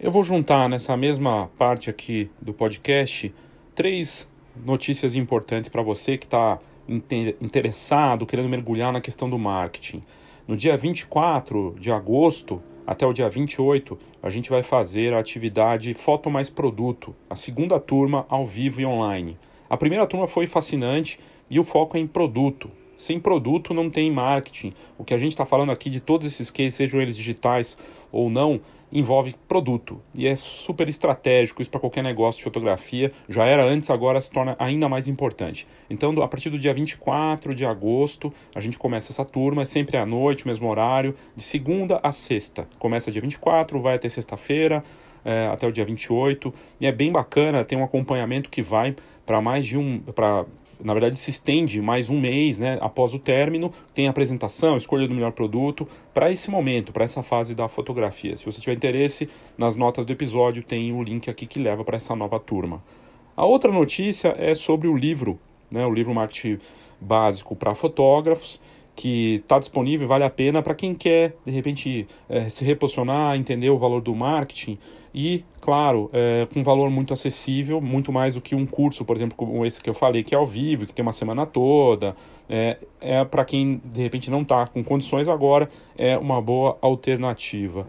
Eu vou juntar nessa mesma parte aqui do podcast três notícias importantes para você que está interessado, querendo mergulhar na questão do marketing. No dia 24 de agosto até o dia 28, a gente vai fazer a atividade Foto Mais Produto, a segunda turma ao vivo e online. A primeira turma foi fascinante e o foco é em produto. Sem produto não tem marketing. O que a gente está falando aqui de todos esses cases, sejam eles digitais ou não, envolve produto e é super estratégico isso para qualquer negócio de fotografia. Já era antes, agora se torna ainda mais importante. Então, a partir do dia 24 de agosto, a gente começa essa turma, é sempre à noite, mesmo horário, de segunda a sexta. Começa dia 24, vai até sexta-feira. É, até o dia 28 e é bem bacana, tem um acompanhamento que vai para mais de um, para na verdade se estende mais um mês né, após o término, tem apresentação, escolha do melhor produto, para esse momento, para essa fase da fotografia. Se você tiver interesse, nas notas do episódio tem o link aqui que leva para essa nova turma. A outra notícia é sobre o livro, né, o livro Marketing Básico para Fotógrafos, que está disponível, vale a pena para quem quer, de repente, é, se reposicionar, entender o valor do marketing e, claro, é, com um valor muito acessível, muito mais do que um curso, por exemplo, como esse que eu falei, que é ao vivo, que tem uma semana toda. É, é para quem, de repente, não está com condições agora, é uma boa alternativa.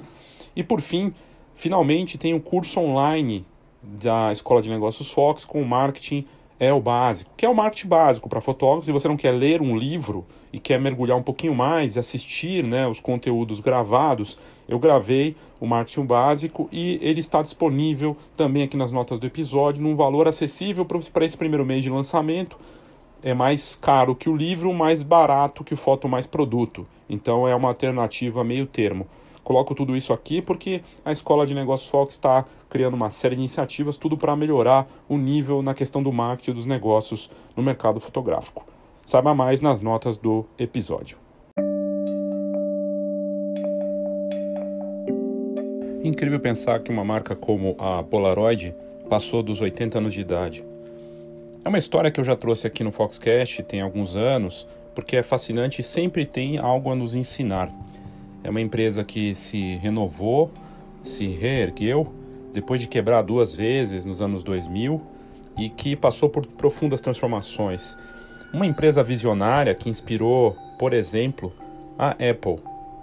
E, por fim, finalmente tem o curso online da Escola de Negócios Fox com marketing é o básico, que é o marketing básico para fotógrafos. Se você não quer ler um livro e quer mergulhar um pouquinho mais, assistir né, os conteúdos gravados, eu gravei o marketing básico e ele está disponível também aqui nas notas do episódio, num valor acessível para esse primeiro mês de lançamento. É mais caro que o livro, mais barato que o Foto Mais Produto. Então é uma alternativa meio termo. Coloco tudo isso aqui porque a Escola de Negócios Fox está criando uma série de iniciativas, tudo para melhorar o nível na questão do marketing dos negócios no mercado fotográfico. Saiba mais nas notas do episódio. Incrível pensar que uma marca como a Polaroid passou dos 80 anos de idade. É uma história que eu já trouxe aqui no Foxcast tem alguns anos, porque é fascinante e sempre tem algo a nos ensinar. É uma empresa que se renovou, se reergueu depois de quebrar duas vezes nos anos 2000 e que passou por profundas transformações. Uma empresa visionária que inspirou, por exemplo, a Apple.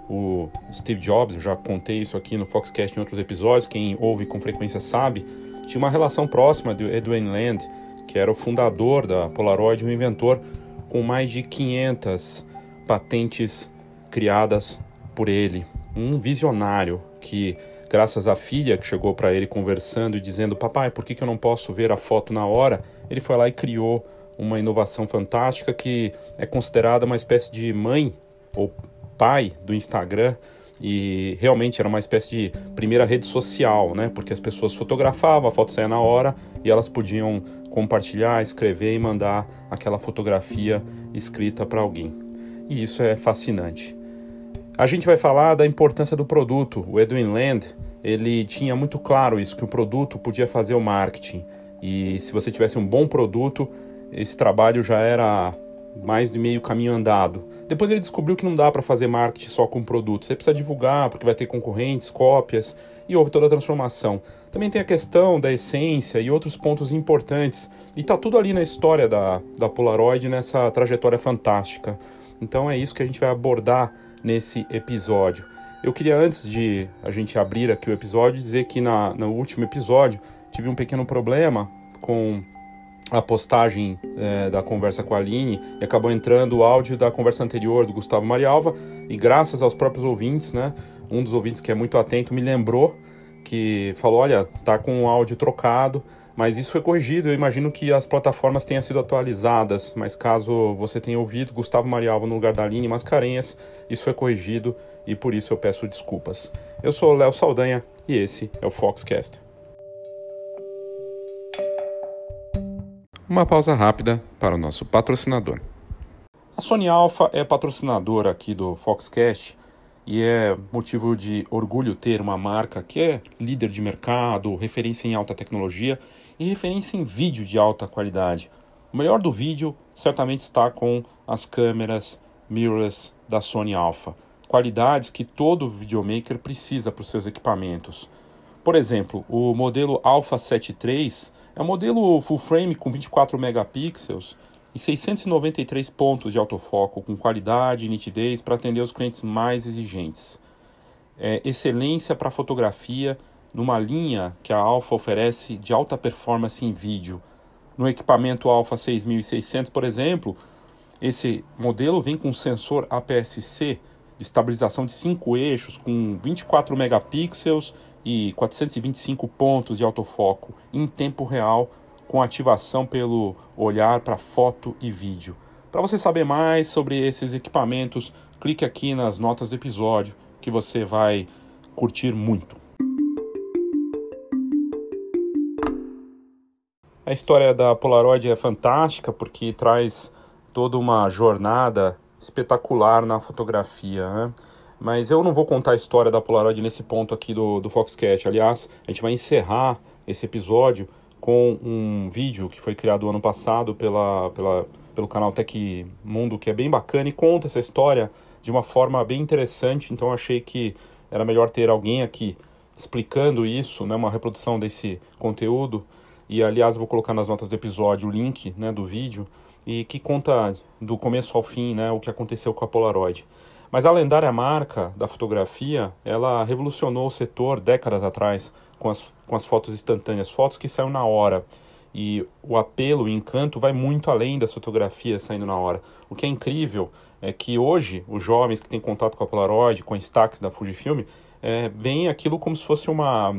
O Steve Jobs, eu já contei isso aqui no Foxcast em outros episódios, quem ouve com frequência sabe, tinha uma relação próxima do Edwin Land, que era o fundador da Polaroid, um inventor com mais de 500 patentes criadas por ele, um visionário que, graças à filha que chegou para ele conversando e dizendo: Papai, por que, que eu não posso ver a foto na hora? Ele foi lá e criou uma inovação fantástica que é considerada uma espécie de mãe ou pai do Instagram e realmente era uma espécie de primeira rede social, né? Porque as pessoas fotografavam, a foto saía na hora e elas podiam compartilhar, escrever e mandar aquela fotografia escrita para alguém. E isso é fascinante. A gente vai falar da importância do produto. O Edwin Land, ele tinha muito claro isso, que o produto podia fazer o marketing. E se você tivesse um bom produto, esse trabalho já era mais de meio caminho andado. Depois ele descobriu que não dá para fazer marketing só com produto. Você precisa divulgar, porque vai ter concorrentes, cópias, e houve toda a transformação. Também tem a questão da essência e outros pontos importantes. E está tudo ali na história da, da Polaroid, nessa trajetória fantástica. Então é isso que a gente vai abordar nesse episódio. Eu queria, antes de a gente abrir aqui o episódio, dizer que na, no último episódio tive um pequeno problema com a postagem é, da conversa com a Aline e acabou entrando o áudio da conversa anterior do Gustavo Marialva e graças aos próprios ouvintes, né, um dos ouvintes que é muito atento me lembrou que falou, olha, tá com o áudio trocado, mas isso foi corrigido. Eu imagino que as plataformas tenham sido atualizadas, mas caso você tenha ouvido Gustavo Marialva no lugar da Aline Mascarenhas, isso foi corrigido e por isso eu peço desculpas. Eu sou Léo Saldanha e esse é o Foxcast. Uma pausa rápida para o nosso patrocinador. A Sony Alpha é patrocinadora aqui do Foxcast e é motivo de orgulho ter uma marca que é líder de mercado, referência em alta tecnologia e referência em vídeo de alta qualidade. O melhor do vídeo certamente está com as câmeras mirrorless da Sony Alpha, qualidades que todo videomaker precisa para os seus equipamentos. Por exemplo, o modelo Alpha 73 é um modelo full frame com 24 megapixels e 693 pontos de autofoco com qualidade e nitidez para atender os clientes mais exigentes. É, excelência para fotografia numa linha que a Alpha oferece de alta performance em vídeo. No equipamento Alpha 6600, por exemplo, esse modelo vem com sensor APS-C de estabilização de 5 eixos com 24 megapixels e 425 pontos de autofoco em tempo real com ativação pelo olhar para foto e vídeo. Para você saber mais sobre esses equipamentos, clique aqui nas notas do episódio que você vai curtir muito. A história da Polaroid é fantástica porque traz toda uma jornada espetacular na fotografia, né? Mas eu não vou contar a história da Polaroid nesse ponto aqui do, do Foxcast. Aliás, a gente vai encerrar esse episódio com um vídeo que foi criado ano passado pela, pela, pelo canal Tech Mundo, que é bem bacana e conta essa história de uma forma bem interessante. Então achei que era melhor ter alguém aqui explicando isso, né, uma reprodução desse conteúdo. E aliás, vou colocar nas notas do episódio o link né, do vídeo e que conta do começo ao fim né, o que aconteceu com a Polaroid. Mas a lendária marca da fotografia, ela revolucionou o setor décadas atrás com as, com as fotos instantâneas, fotos que saem na hora. E o apelo, o encanto vai muito além das fotografias saindo na hora. O que é incrível é que hoje os jovens que têm contato com a Polaroid, com a Instax da Fujifilm, é, veem aquilo como se fosse uma,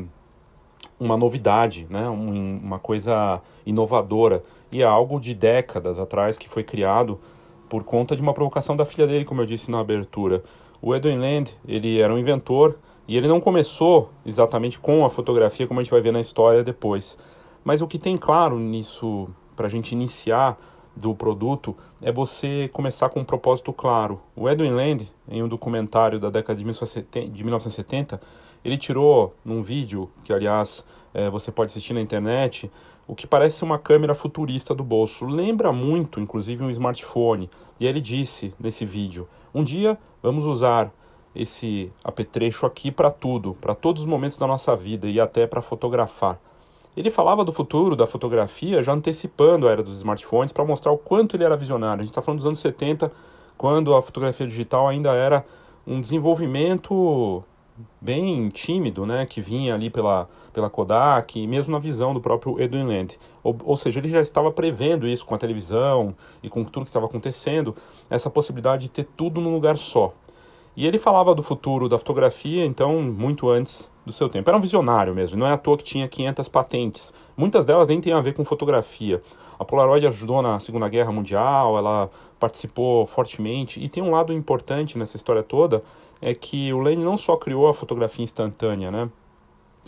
uma novidade, né? Um, uma coisa inovadora. E é algo de décadas atrás que foi criado por conta de uma provocação da filha dele, como eu disse na abertura. O Edwin Land, ele era um inventor e ele não começou exatamente com a fotografia, como a gente vai ver na história depois. Mas o que tem claro nisso, para a gente iniciar do produto, é você começar com um propósito claro. O Edwin Land, em um documentário da década de 1970, ele tirou num vídeo, que aliás é, você pode assistir na internet, o que parece uma câmera futurista do bolso. Lembra muito, inclusive, um smartphone. E ele disse nesse vídeo: um dia vamos usar esse apetrecho aqui para tudo, para todos os momentos da nossa vida e até para fotografar. Ele falava do futuro da fotografia já antecipando a era dos smartphones para mostrar o quanto ele era visionário. A gente está falando dos anos 70, quando a fotografia digital ainda era um desenvolvimento bem tímido, né, que vinha ali pela, pela Kodak, e mesmo na visão do próprio Edwin Land. Ou, ou seja, ele já estava prevendo isso com a televisão e com tudo que estava acontecendo, essa possibilidade de ter tudo num lugar só. E ele falava do futuro da fotografia, então, muito antes do seu tempo. Era um visionário mesmo, não é à toa que tinha 500 patentes. Muitas delas nem têm a ver com fotografia. A Polaroid ajudou na Segunda Guerra Mundial, ela participou fortemente, e tem um lado importante nessa história toda, é que o Lane não só criou a fotografia instantânea, né?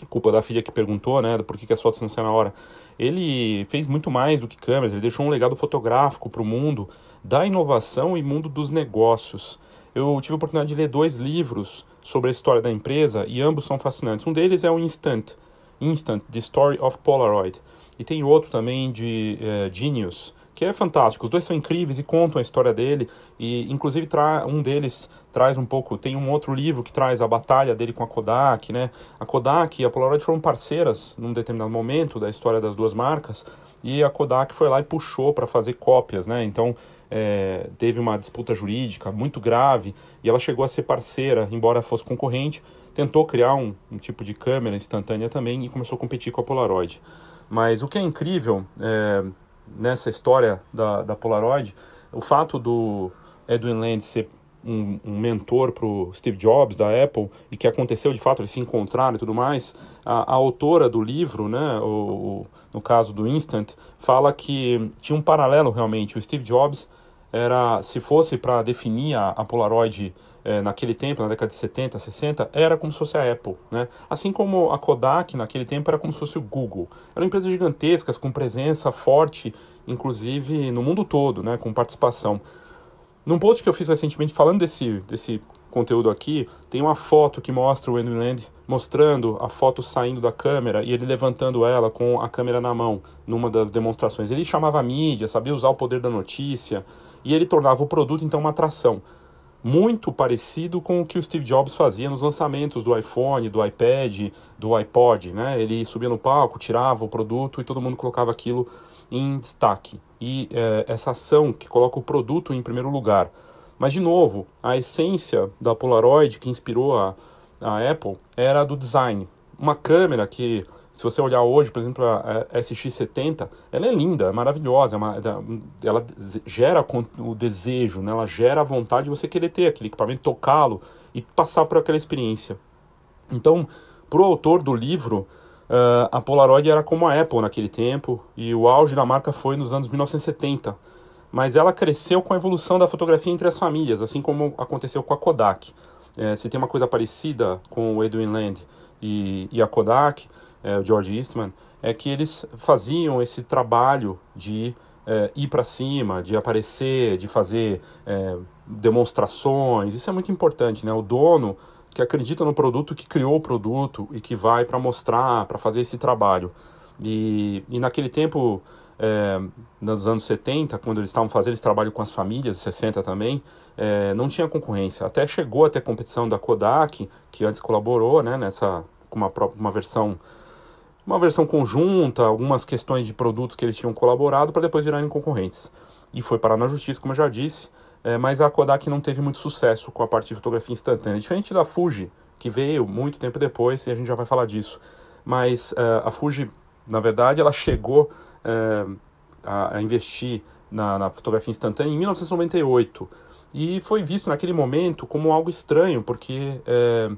Culpa da filha que perguntou, né? Por que, que as fotos não saem na hora. Ele fez muito mais do que câmeras, ele deixou um legado fotográfico para o mundo da inovação e mundo dos negócios. Eu tive a oportunidade de ler dois livros sobre a história da empresa e ambos são fascinantes. Um deles é o Instant, Instant, The Story of Polaroid. E tem outro também de uh, Genius, que é fantástico. Os dois são incríveis e contam a história dele. E, inclusive, um deles traz um pouco. Tem um outro livro que traz a batalha dele com a Kodak, né? A Kodak e a Polaroid foram parceiras num determinado momento da história das duas marcas. E a Kodak foi lá e puxou para fazer cópias, né? Então, é, teve uma disputa jurídica muito grave e ela chegou a ser parceira, embora fosse concorrente. Tentou criar um, um tipo de câmera instantânea também e começou a competir com a Polaroid. Mas o que é incrível é, nessa história da, da Polaroid, o fato do Edwin Land ser um, um mentor para o Steve Jobs da Apple e que aconteceu de fato, eles se encontraram e tudo mais, a, a autora do livro, né, o, o, no caso do Instant, fala que tinha um paralelo realmente. O Steve Jobs era, se fosse para definir a, a Polaroid é, naquele tempo, na década de 70, 60, era como se fosse a Apple. Né? Assim como a Kodak, naquele tempo, era como se fosse o Google. Eram empresas gigantescas, com presença forte, inclusive no mundo todo, né? com participação. Num post que eu fiz recentemente falando desse, desse conteúdo aqui, tem uma foto que mostra o Andrew Land mostrando a foto saindo da câmera e ele levantando ela com a câmera na mão, numa das demonstrações. Ele chamava a mídia, sabia usar o poder da notícia, e ele tornava o produto, então, uma atração. muito parecido com o que o Steve Jobs fazia nos lançamentos do iPhone, do iPad, do iPod, né? Ele subia no palco, tirava o produto e todo mundo colocava aquilo em destaque. E é, essa ação que coloca o produto em primeiro lugar. Mas, de novo, a essência da Polaroid que inspirou a, a Apple era do design. Uma câmera que se você olhar hoje, por exemplo, a SX70, ela é linda, é maravilhosa, é uma, ela gera o desejo, né? ela gera a vontade de você querer ter aquele equipamento, tocá-lo e passar por aquela experiência. Então, para o autor do livro, uh, a Polaroid era como a Apple naquele tempo e o auge da marca foi nos anos 1970. Mas ela cresceu com a evolução da fotografia entre as famílias, assim como aconteceu com a Kodak. É, se tem uma coisa parecida com o Edwin Land e, e a Kodak, é, o George Eastman, é que eles faziam esse trabalho de é, ir para cima, de aparecer, de fazer demonstrações. Isso é muito importante, né? O dono que acredita no produto, que criou o produto e que vai para mostrar, para fazer esse trabalho. E, e naquele tempo, é, nos anos 70, quando eles estavam fazendo esse trabalho com as famílias, 60 também, é, não tinha concorrência. Até chegou até a competição da Kodak, que antes colaborou né, nessa, com uma, uma versão uma versão conjunta, algumas questões de produtos que eles tinham colaborado para depois virarem concorrentes. E foi parar na justiça, como eu já disse, é, mas a Kodak não teve muito sucesso com a parte de fotografia instantânea. Diferente da Fuji, que veio muito tempo depois, e a gente já vai falar disso. Mas é, a Fuji, na verdade, ela chegou é, a, a, investir na, na fotografia instantânea em 1998. E foi visto naquele momento como algo estranho, porque é,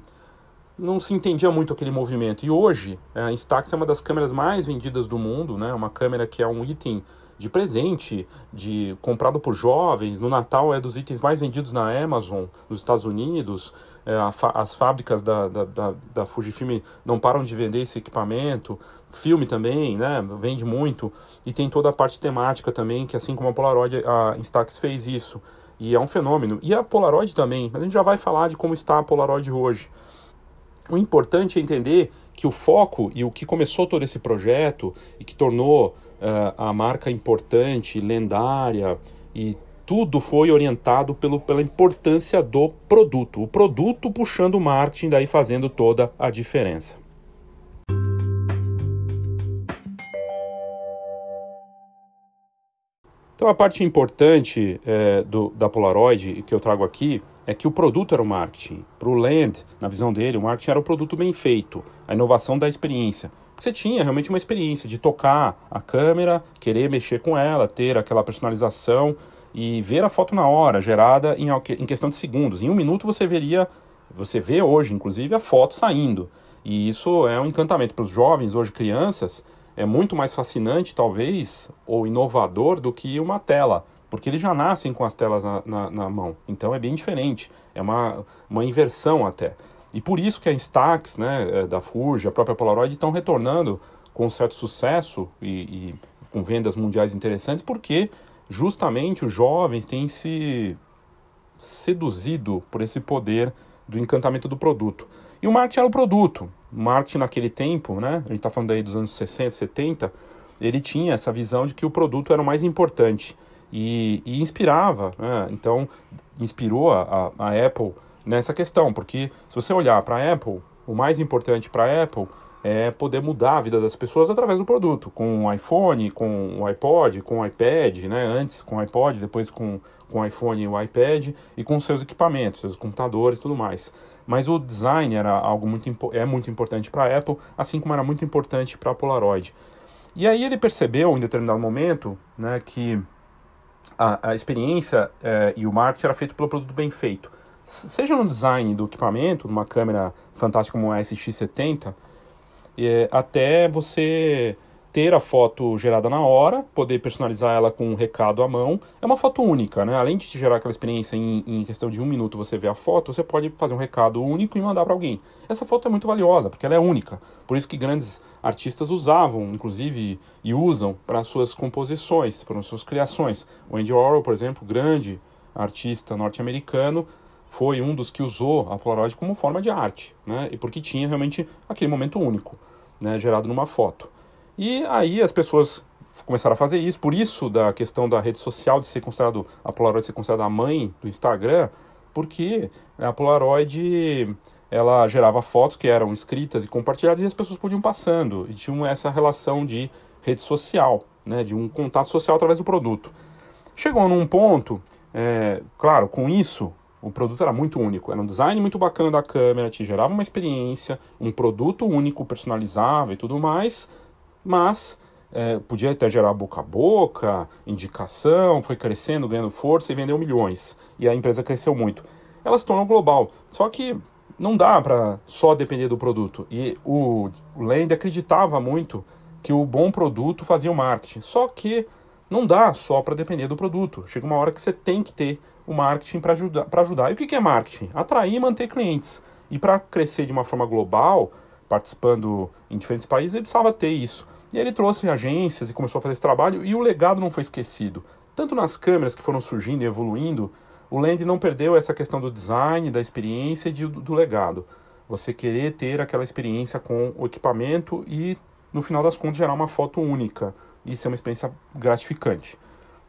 não se entendia muito aquele movimento. E hoje, a Instax é uma das câmeras mais vendidas do mundo, né? Uma câmera que é um item de presente, de comprado por jovens. No Natal é dos itens mais vendidos na Amazon, nos Estados Unidos. É, as fábricas da, da, da, da, Fujifilm não param de vender esse equipamento. Filme também, né? Vende muito. E tem toda a parte temática também, que assim como a Polaroid, a Instax fez isso. E é um fenômeno. E a Polaroid também. Mas a gente já vai falar de como está a Polaroid hoje. O importante é entender que o foco e o que começou todo esse projeto e que tornou a marca importante, lendária e tudo foi orientado pelo, pela importância do produto. O produto puxando o marketing, daí fazendo toda a diferença. Então, a parte importante é, do, da Polaroid que eu trago aqui é que o produto era o marketing. Para o Land, na visão dele, o marketing era o produto bem feito, a inovação da experiência. Você tinha realmente uma experiência de tocar a câmera, querer mexer com ela, ter aquela personalização e ver a foto na hora, gerada em, em questão de segundos. Em um minuto você veria, você vê hoje, inclusive, a foto saindo. E isso é um encantamento para os jovens, hoje crianças, é muito mais fascinante, talvez, ou inovador do que uma tela porque eles já nascem com as telas na, na, na, mão. Então é bem diferente, é uma, uma inversão até. E por isso que a Instax, né, é, da Fuji, a própria Polaroid estão retornando com certo sucesso e, e, com vendas mundiais interessantes, porque justamente os jovens têm se seduzido por esse poder do encantamento do produto. E o marketing era o produto. O marketing naquele tempo, né, a gente está falando aí dos anos 60, 70, ele tinha essa visão de que o produto era o mais importante e, e inspirava, né? então inspirou a, a, a, Apple nessa questão, porque se você olhar para a Apple, o mais importante para a Apple é poder mudar a vida das pessoas através do produto, com o iPhone, com o iPod, com o iPad, né? antes com o iPod, depois com, com o iPhone e o iPad, e com seus equipamentos, seus computadores tudo mais. Mas o design era algo muito, é muito importante para a Apple, assim como era muito importante para a Polaroid. E aí ele percebeu em determinado momento né, que a, a experiência é, e o marketing era feito pelo produto bem feito. Seja no design do equipamento, numa câmera fantástica como a SX70, é, até você ter a foto gerada na hora, poder personalizar ela com um recado à mão. É uma foto única, né? Além de te gerar aquela experiência em, em questão de um minuto você ver a foto, você pode fazer um recado único e mandar para alguém. Essa foto é muito valiosa, porque ela é única. Por isso que grandes artistas usavam, inclusive, e usam para suas composições, para suas criações. O Andy Warhol, por exemplo, grande artista norte-americano, foi um dos que usou a Polaroid como forma de arte, né? E porque tinha realmente aquele momento único, né? Gerado numa foto. E aí as pessoas começaram a fazer isso. Por isso, da questão da rede social de ser considerado, a Polaroid ser considerada a mãe do Instagram, porque a Polaroid ela gerava fotos que eram escritas e compartilhadas e as pessoas podiam passando e tinham essa relação de rede social, né, de um contato social através do produto. Chegou num ponto, é, claro, com isso o produto era muito único, era um design muito bacana da câmera, te gerava uma experiência, um produto único, personalizável e tudo mais, mas é, podia até gerar boca a boca, indicação, foi crescendo, ganhando força e vendeu milhões. E a empresa cresceu muito. Ela se tornou global. Só que não dá para só depender do produto. E o, Land acreditava muito que o bom produto fazia o marketing. Só que não dá só para depender do produto. Chega uma hora que você tem que ter o marketing para ajudar, ajudar. E o que é marketing? Atrair e manter clientes. E para crescer de uma forma global, participando em diferentes países, ele precisava ter isso. E ele trouxe agências e começou a fazer esse trabalho, e o legado não foi esquecido. Tanto nas câmeras que foram surgindo e evoluindo, o Land não perdeu essa questão do design, da experiência e de, do legado. Você querer ter aquela experiência com o equipamento e, no final das contas, gerar uma foto única. Isso é uma experiência gratificante.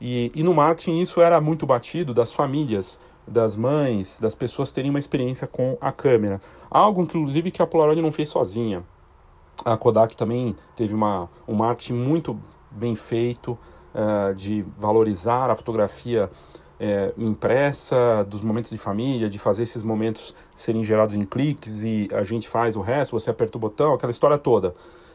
E, e no marketing isso era muito batido das famílias, das mães, das pessoas terem uma experiência com a câmera. Algo, inclusive, que a Polaroid não fez sozinha. A Kodak também teve uma, um marketing muito bem feito uh, de valorizar a fotografia é, impressa, dos momentos de família, de fazer esses momentos serem gerados em cliques e a gente faz o resto, você aperta o botão, aquela história toda.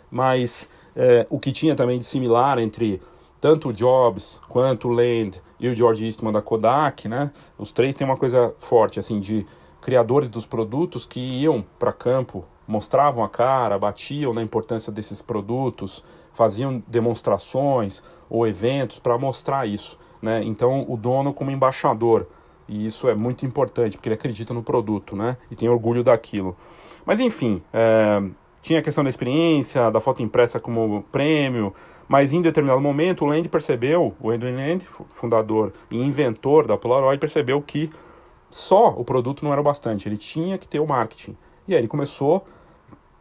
Mas é, o que tinha também de similar entre tanto o Jobs quanto o Land e o George Eastman da Kodak, né? Os três têm uma coisa forte, assim, de criadores dos produtos que iam para campo, mostravam a cara, batiam na importância desses produtos, faziam demonstrações ou eventos para mostrar isso, né? Então, o dono como embaixador, e isso é muito importante, porque ele acredita no produto, né? E tem orgulho daquilo. Mas, enfim, é, tinha a questão da experiência, da foto impressa como prêmio, mas em determinado momento o Land percebeu, o Edwin Land, fundador e inventor da Polaroid, percebeu que só o produto não era o bastante, ele tinha que ter o marketing. E aí ele começou,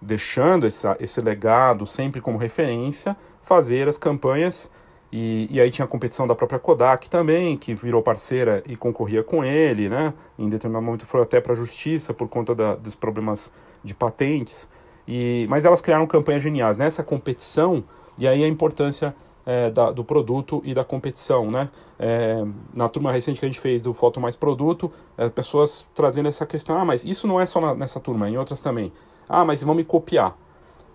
deixando essa, esse legado sempre como referência, fazer as campanhas. E, e aí tinha a competição da própria Kodak também, que virou parceira e concorria com ele, né? Em determinado momento foi até para a justiça por conta da, dos problemas de patentes. E, mas elas criaram campanhas geniais. Nessa competição, e aí a importância é, da, do produto e da competição, né? É, na turma recente que a gente fez do Foto Mais Produto, é, pessoas trazendo essa questão, ah, mas isso não é só na, nessa turma, em outras também. Ah, mas vão me copiar.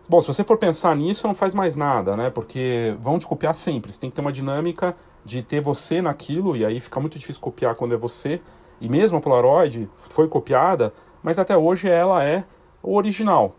Bom, se você for pensar nisso, não faz mais nada, né? Porque vão te copiar sempre. Você tem que ter uma dinâmica de ter você naquilo, e aí fica muito difícil copiar quando é você. E mesmo a Polaroid foi copiada, mas até hoje ela é o original.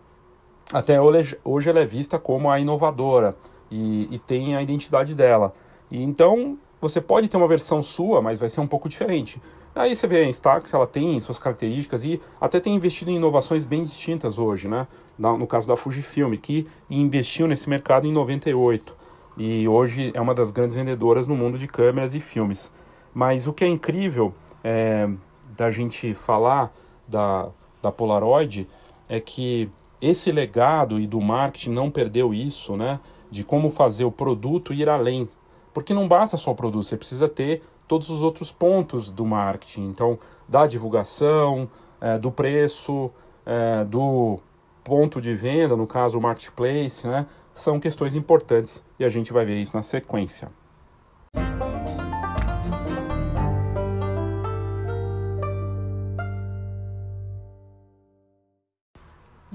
Até hoje ela é vista como a inovadora e, e tem a identidade dela. E então você pode ter uma versão sua, mas vai ser um pouco diferente. Aí você vê a Instax, ela tem suas características e até tem investido em inovações bem distintas hoje, né? No caso da Fujifilm, que investiu nesse mercado em 98 e hoje é uma das grandes vendedoras no mundo de câmeras e filmes. Mas o que é incrível é, da gente falar da, da Polaroid é que esse legado e do marketing não perdeu isso, né? De como fazer o produto ir além. Porque não basta só o produto, você precisa ter todos os outros pontos do marketing. Então, da divulgação, é, do preço, é, do ponto de venda, no caso o marketplace, né? São questões importantes e a gente vai ver isso na sequência.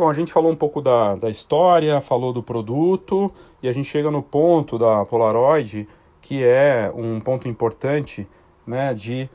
Bom, a gente falou um pouco da, da história, falou do produto e a gente chega no ponto da Polaroid, que é um ponto importante né, de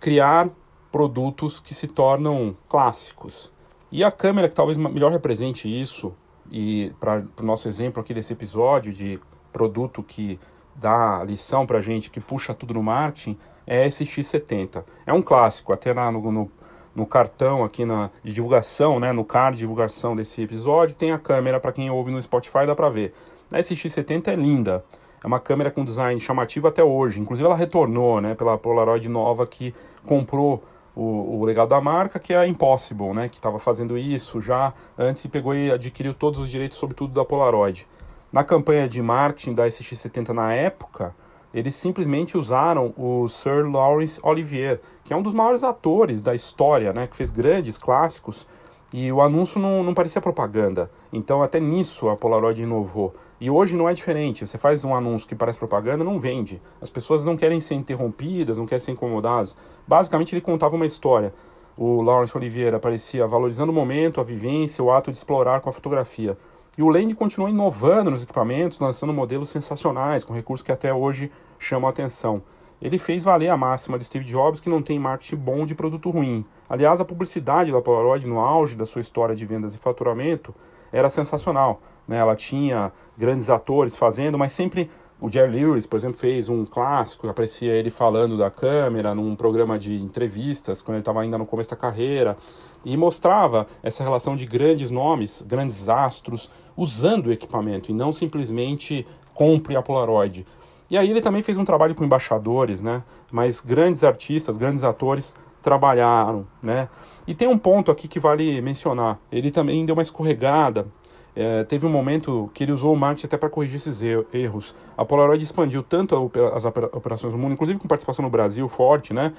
criar produtos que se tornam clássicos. E a câmera que talvez melhor represente isso, e para o no nosso exemplo aqui desse episódio de produto que dá lição para gente, que puxa tudo no marketing, é a SX70. É um clássico, até na, no, no no cartão aqui na, de divulgação, né, no card de divulgação desse episódio, tem a câmera, para quem ouve no Spotify dá para ver. A SX70 é linda, é uma câmera com design chamativo até hoje, inclusive ela retornou né, pela Polaroid nova que comprou o, o legado da marca, que é a Impossible, né, que estava fazendo isso já antes e pegou e adquiriu todos os direitos sobre tudo da Polaroid. Na campanha de marketing da SX70 na época, eles simplesmente usaram o Sir Laurence Olivier, que é um dos maiores atores da história, né, que fez grandes clássicos, e o anúncio não, não parecia propaganda. Então, até nisso a Polaroid inovou. E hoje não é diferente. Você faz um anúncio que parece propaganda, não vende. As pessoas não querem ser interrompidas, não querem ser incomodadas. Basicamente, ele contava uma história. O Laurence Olivier aparecia valorizando o momento, a vivência, o ato de explorar com a fotografia. E o Land continuou inovando nos equipamentos, lançando modelos sensacionais, com recursos que até hoje chamam a atenção. Ele fez valer a máxima de Steve Jobs que não tem marketing bom de produto ruim. Aliás, a publicidade da Polaroid no auge da sua história de vendas e faturamento era sensacional. Né? Ela tinha grandes atores fazendo, mas sempre o Jerry Lewis, por exemplo, fez um clássico, aparecia ele falando da câmera num programa de entrevistas, quando ele estava ainda no começo da carreira, e mostrava essa relação de grandes nomes, grandes astros, usando o equipamento e não simplesmente compre a Polaroid. E aí ele também fez um trabalho com embaixadores, né? Mas grandes artistas, grandes atores trabalharam, né? E tem um ponto aqui que vale mencionar. Ele também deu uma escorregada é, teve um momento que ele usou o marketing até para corrigir esses erros. A Polaroid expandiu tanto as operações no mundo, inclusive com participação no Brasil forte, né?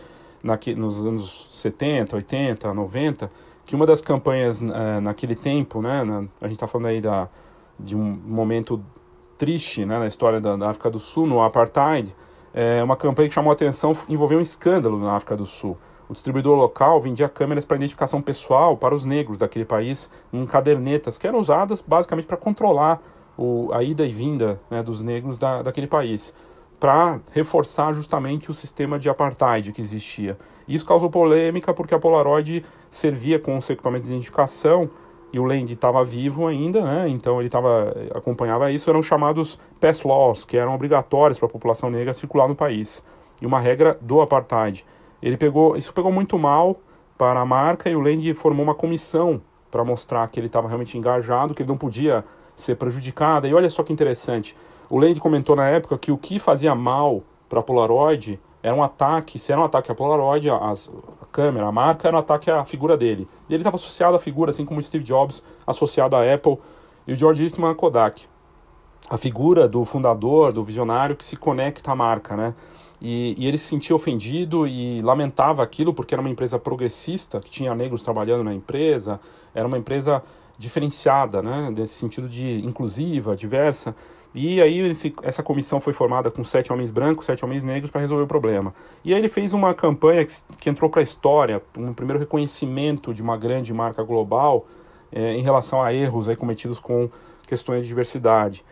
Naqui, nos anos 70, 80, 90, que uma das campanhas é, naquele tempo, né? Na, a gente está falando aí da, de um momento triste né, na história da, da África do Sul, no Apartheid, é uma campanha que chamou a atenção, envolveu um escândalo na África do Sul. O distribuidor local vendia câmeras para identificação pessoal para os negros daquele país em cadernetas que eram usadas basicamente para controlar o, a ida e vinda né, dos negros da, daquele país, para reforçar justamente o sistema de apartheid que existia. Isso causou polêmica porque a Polaroid servia com o seu equipamento de identificação e o Land estava vivo ainda, né? então ele tava, acompanhava isso, eram chamados pass laws, que eram obrigatórios para a população negra circular no país, e uma regra do apartheid. Ele pegou, isso pegou muito mal para a marca e o Land formou uma comissão para mostrar que ele estava realmente engajado, que ele não podia ser prejudicado. E olha só que interessante, o Land comentou na época que o que fazia mal para a Polaroid era um ataque, se era um ataque à Polaroid, a, a câmera, a marca, era um ataque à figura dele. E ele estava associado à figura, assim como o Steve Jobs associado à Apple e o George Eastman à Kodak. A figura do fundador, do visionário que se conecta à marca, né? E, e, ele se sentia ofendido e lamentava aquilo porque era uma empresa progressista, que tinha negros trabalhando na empresa, era uma empresa diferenciada, né, nesse sentido de inclusiva, diversa. E aí esse, essa comissão foi formada com sete homens brancos, sete homens negros para resolver o problema. E aí ele fez uma campanha que, que entrou para a história, um primeiro reconhecimento de uma grande marca global é, em relação a erros aí cometidos com questões de diversidade.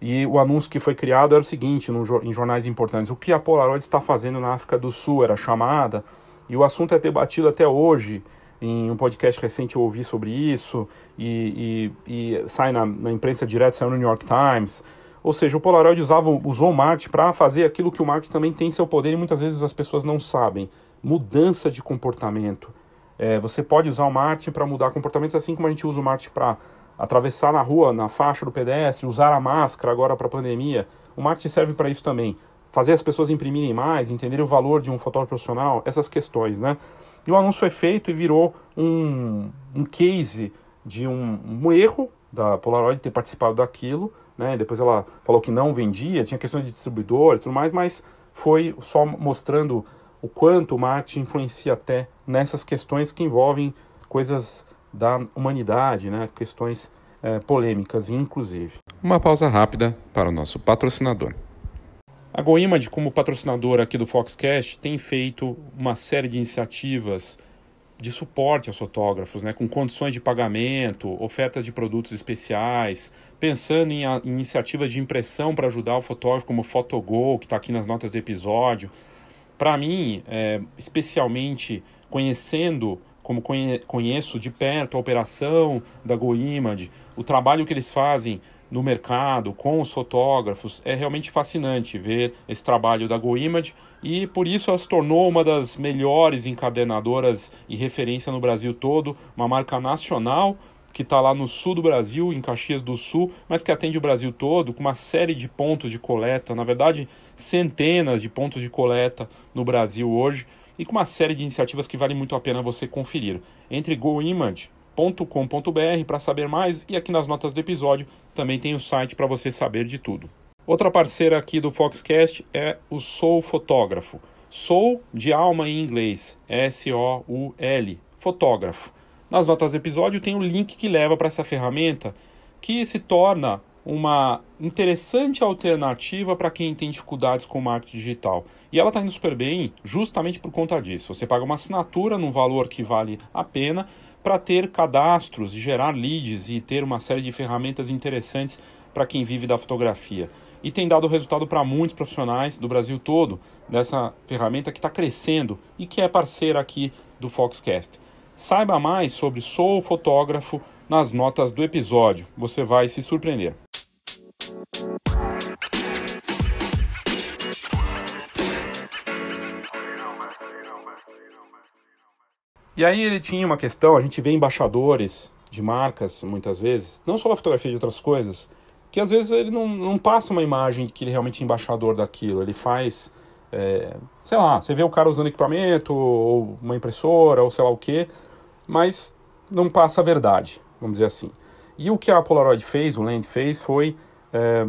E o anúncio que foi criado era o seguinte, no, em jornais importantes, o que a Polaroid está fazendo na África do Sul, era chamada, e o assunto é debatido até hoje, em um podcast recente eu ouvi sobre isso, e, e, e sai na, na, imprensa direta, saiu no New York Times, ou seja, o Polaroid usava, usou o marketing para fazer aquilo que o marketing também tem seu poder e muitas vezes as pessoas não sabem, mudança de comportamento. É, você pode usar o marketing para mudar comportamentos, assim como a gente usa o marketing para atravessar na rua, na faixa do pedestre, usar a máscara agora para a pandemia. O marketing serve para isso também. Fazer as pessoas imprimirem mais, entenderem o valor de um fotógrafo profissional, essas questões, né? E o anúncio foi feito e virou um, um case de um, um erro da Polaroid ter participado daquilo, né? Depois ela falou que não vendia, tinha questões de distribuidores e tudo mais, mas foi só mostrando o quanto o marketing influencia até nessas questões que envolvem coisas da humanidade, né? questões é, polêmicas, inclusive. Uma pausa rápida para o nosso patrocinador. A GoImage, como patrocinador aqui do Foxcast, tem feito uma série de iniciativas de suporte aos fotógrafos, né, com condições de pagamento, ofertas de produtos especiais, pensando em, em iniciativas de impressão para ajudar o fotógrafo, como o Photogol, que está aqui nas notas do episódio. Para mim, é, especialmente conhecendo como conheço de perto a operação da GoImage, o trabalho que eles fazem no mercado com os fotógrafos, é realmente fascinante ver esse trabalho da GoImage e por isso ela se tornou uma das melhores encadernadoras e referência no Brasil todo, uma marca nacional que está lá no sul do Brasil, em Caxias do Sul, mas que atende o Brasil todo, com uma série de pontos de coleta, na verdade, centenas de pontos de coleta no Brasil hoje e com uma série de iniciativas que vale muito a pena você conferir. Entre goimage.com.br para saber mais e aqui nas notas do episódio também tem o site para você saber de tudo. Outra parceira aqui do Foxcast é o Soul Fotógrafo. Soul de alma em inglês, S-O-U-L, fotógrafo. Nas notas do episódio tem o um link que leva para essa ferramenta que se torna uma interessante alternativa para quem tem dificuldades com marketing digital. E ela está indo super bem justamente por conta disso. Você paga uma assinatura num valor que vale a pena para ter cadastros e gerar leads e ter uma série de ferramentas interessantes para quem vive da fotografia. E tem dado resultado para muitos profissionais do Brasil todo dessa ferramenta que está crescendo e que é parceira aqui do Foxcast. Saiba mais sobre Sou Fotógrafo nas notas do episódio. Você vai se surpreender. E aí ele tinha uma questão, a gente vê embaixadores de marcas muitas vezes, não só da fotografia de outras coisas, que às vezes ele não, não passa uma imagem que ele é realmente é embaixador daquilo, ele faz, é, sei lá, você vê o cara usando equipamento, ou uma impressora, ou sei lá o que, mas não passa a verdade, vamos dizer assim. E o que a Polaroid fez, o Land fez, foi é,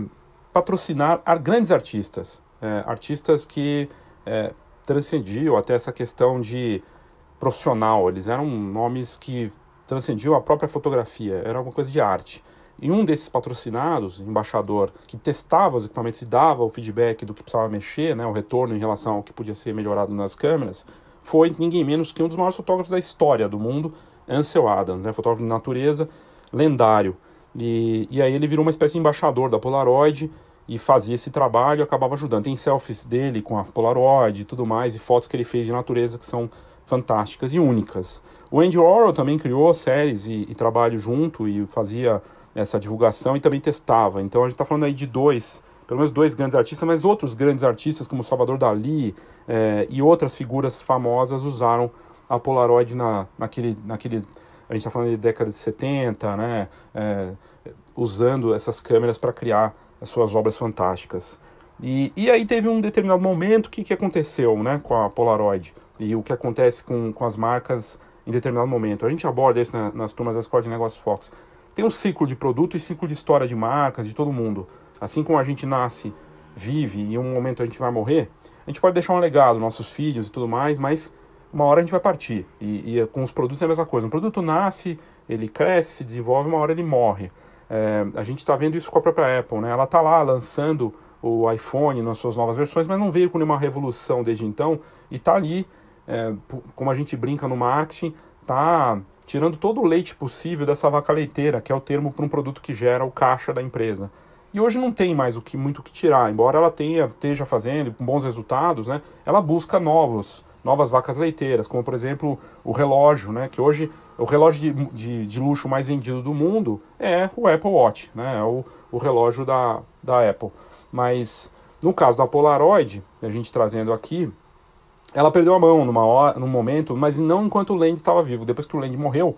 patrocinar grandes artistas, é, artistas que é, transcendiam até essa questão de profissional, eles eram nomes que transcendiam a própria fotografia, era uma coisa de arte. E um desses patrocinados, embaixador, que testava os equipamentos e dava o feedback do que precisava mexer, né, o retorno em relação ao que podia ser melhorado nas câmeras, foi ninguém menos que um dos maiores fotógrafos da história do mundo, Ansel Adams, né, fotógrafo de natureza, lendário. E, e aí ele virou uma espécie de embaixador da Polaroid e fazia esse trabalho e acabava ajudando. Tem selfies dele com a Polaroid e tudo mais, e fotos que ele fez de natureza que são fantásticas e únicas. O Andy Warhol também criou séries e, e trabalho junto e fazia essa divulgação e também testava. Então a gente está falando aí de dois, pelo menos dois grandes artistas, mas outros grandes artistas como Salvador Dali é, e outras figuras famosas usaram a Polaroid na, naquele, naquele. A gente está falando de década de 70, né? É, usando essas câmeras para criar as suas obras fantásticas. E, e aí teve um determinado momento que, que aconteceu né, com a Polaroid e o que acontece com, com as marcas em determinado momento. A gente aborda isso na, nas turmas da Escola de Negócios Fox. Tem um ciclo de produto e ciclo de história de marcas, de todo mundo. Assim como a gente nasce, vive e em um momento a gente vai morrer, a gente pode deixar um legado, nossos filhos e tudo mais, mas uma hora a gente vai partir. E, e com os produtos é a mesma coisa. Um produto nasce, ele cresce, se desenvolve, uma hora ele morre. É, a gente está vendo isso com a própria Apple, né? Ela está lá lançando o iPhone nas suas novas versões, mas não veio com nenhuma revolução desde então e está ali, é, como a gente brinca no marketing, está tirando todo o leite possível dessa vaca leiteira, que é o termo para um produto que gera o caixa da empresa. E hoje não tem mais o que muito o que tirar, embora ela tenha, esteja fazendo com bons resultados, né? Ela busca novos, novas vacas leiteiras, como por exemplo o relógio, né? Que hoje o relógio de, de, de luxo mais vendido do mundo é o Apple Watch, né? É o, o relógio da, da Apple. Mas no caso da Polaroid, a gente trazendo aqui, ela perdeu a mão numa hora, num momento, mas não enquanto o Land estava vivo. Depois que o Land morreu,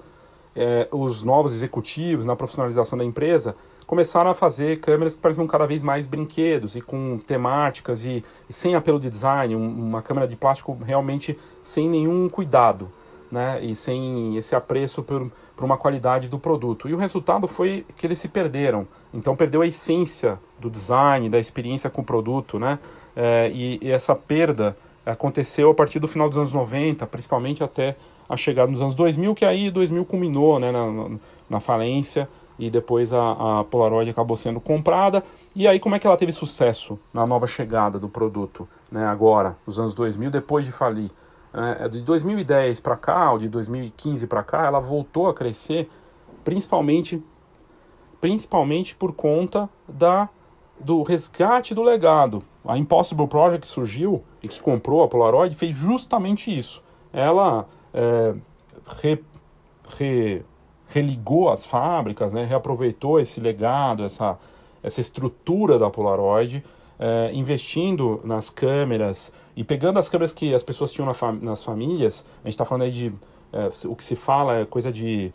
é, os novos executivos na profissionalização da empresa começaram a fazer câmeras que pareciam cada vez mais brinquedos e com temáticas e, e sem apelo de design, um, uma câmera de plástico realmente sem nenhum cuidado né, e sem esse apreço por, por uma qualidade do produto. E o resultado foi que eles se perderam. Então perdeu a essência do design, da experiência com o produto, né? É, e, e, essa perda aconteceu a partir do final dos anos 90, principalmente até a chegada nos anos 2000, que aí 2000 culminou né, na, na falência e depois a, a, Polaroid acabou sendo comprada. E aí como é que ela teve sucesso na nova chegada do produto, né, agora, nos anos 2000, depois de falir? É, de 2010 para cá, ou de 2015 para cá, ela voltou a crescer, principalmente, principalmente por conta da, do resgate do legado. A Impossible Project surgiu e que comprou a Polaroid fez justamente isso. Ela é, re, re, religou as fábricas, né, reaproveitou esse legado, essa, essa estrutura da Polaroid é, investindo nas câmeras e pegando as câmeras que as pessoas tinham na fam nas famílias, a gente está falando aí de. É, o que se fala é coisa de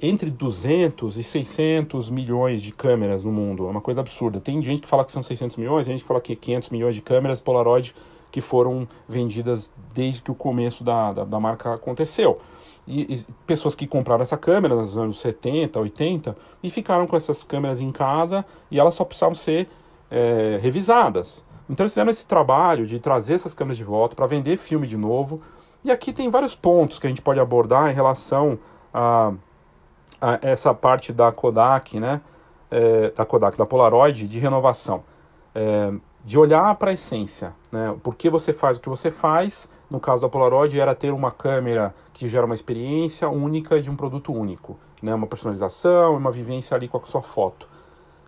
entre 200 e 600 milhões de câmeras no mundo. É uma coisa absurda. Tem gente que fala que são 600 milhões, tem gente que fala que 500 milhões de câmeras Polaroid que foram vendidas desde que o começo da, da, da marca aconteceu. E, e, pessoas que compraram essa câmera nos anos 70, 80 e ficaram com essas câmeras em casa e elas só precisavam ser é, revisadas. Então eles fizeram esse trabalho de trazer essas câmeras de volta para vender filme de novo. E aqui tem vários pontos que a gente pode abordar em relação a, essa parte da Kodak, né? É, da Kodak, da Polaroid, de renovação. É, de olhar para a essência, né? Por que você faz o que você faz? No caso da Polaroid era ter uma câmera que gera uma experiência única de um produto único, né? Uma personalização, uma vivência ali com a sua foto.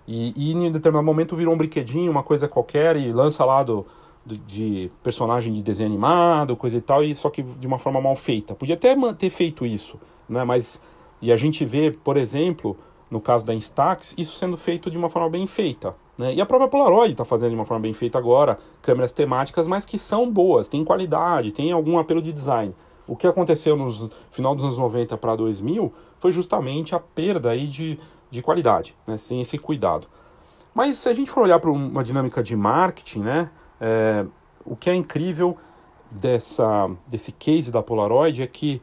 E, e em determinado momento virou um brinquedinho, uma coisa qualquer, e lança lá do, do, de personagem de desenho animado, coisa e tal, e só que de uma forma mal feita. Podia até ter feito isso, né? Mas e a gente vê, por exemplo, no caso da Instax, isso sendo feito de uma forma bem feita. Né? E a própria Polaroid está fazendo de uma forma bem feita agora, câmeras temáticas, mas que são boas, têm qualidade, têm algum apelo de design. O que aconteceu no final dos anos 90 para 2000 foi justamente a perda aí de, de qualidade, né, sem esse cuidado. Mas se a gente for olhar para uma dinâmica de marketing, né, é, o que é incrível dessa, desse case da Polaroid é que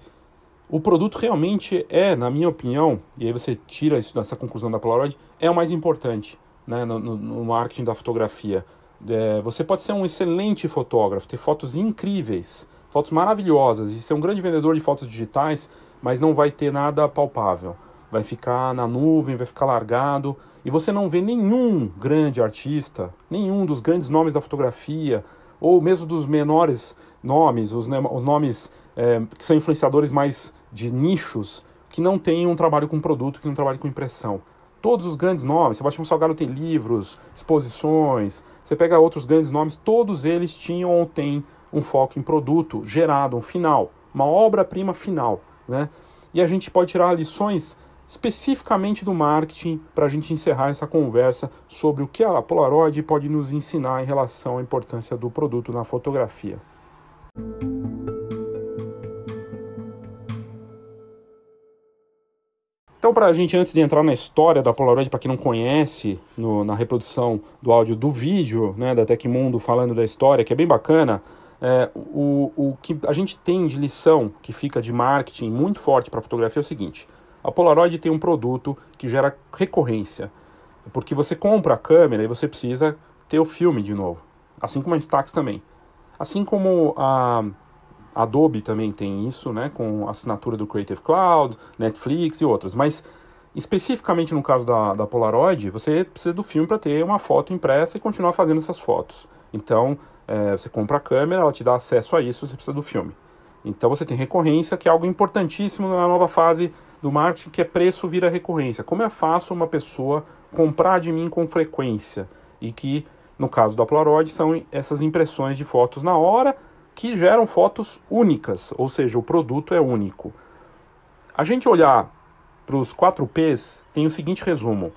o produto realmente é, na minha opinião, e aí você tira isso dessa conclusão da Polaroid, é o mais importante né, no, no marketing da fotografia. É, você pode ser um excelente fotógrafo, ter fotos incríveis, fotos maravilhosas, e ser um grande vendedor de fotos digitais, mas não vai ter nada palpável vai ficar na nuvem, vai ficar largado, e você não vê nenhum grande artista, nenhum dos grandes nomes da fotografia, ou mesmo dos menores nomes, os, os nomes é, que são influenciadores mais de nichos, que não têm um trabalho com produto, que não trabalham com impressão. Todos os grandes nomes, Sebastião Salgado tem livros, exposições, você pega outros grandes nomes, todos eles tinham ou têm um foco em produto gerado, um final, uma obra-prima final. Né? E a gente pode tirar lições especificamente do marketing para a gente encerrar essa conversa sobre o que a Polaroid pode nos ensinar em relação à importância do produto na fotografia. Então, para a gente, antes de entrar na história da Polaroid, para quem não conhece, no, na reprodução do áudio do vídeo né, da Tecmundo falando da história, que é bem bacana, é, o, o que a gente tem de lição que fica de marketing muito forte para fotografia é o seguinte: a Polaroid tem um produto que gera recorrência, porque você compra a câmera e você precisa ter o filme de novo, assim como a Instax também. Assim como a Adobe também tem isso, né, com assinatura do Creative Cloud, Netflix e outras, mas especificamente no caso da, da Polaroid, você precisa do filme para ter uma foto impressa e continuar fazendo essas fotos. Então, é, você compra a câmera, ela te dá acesso a isso, você precisa do filme. Então você tem recorrência, que é algo importantíssimo na nova fase do marketing, que é preço vira recorrência. Como é fácil uma pessoa comprar de mim com frequência? E que, no caso da Polaroid, são essas impressões de fotos na hora que geram fotos únicas, ou seja, o produto é único. A gente olhar para os 4Ps tem o seguinte resumo.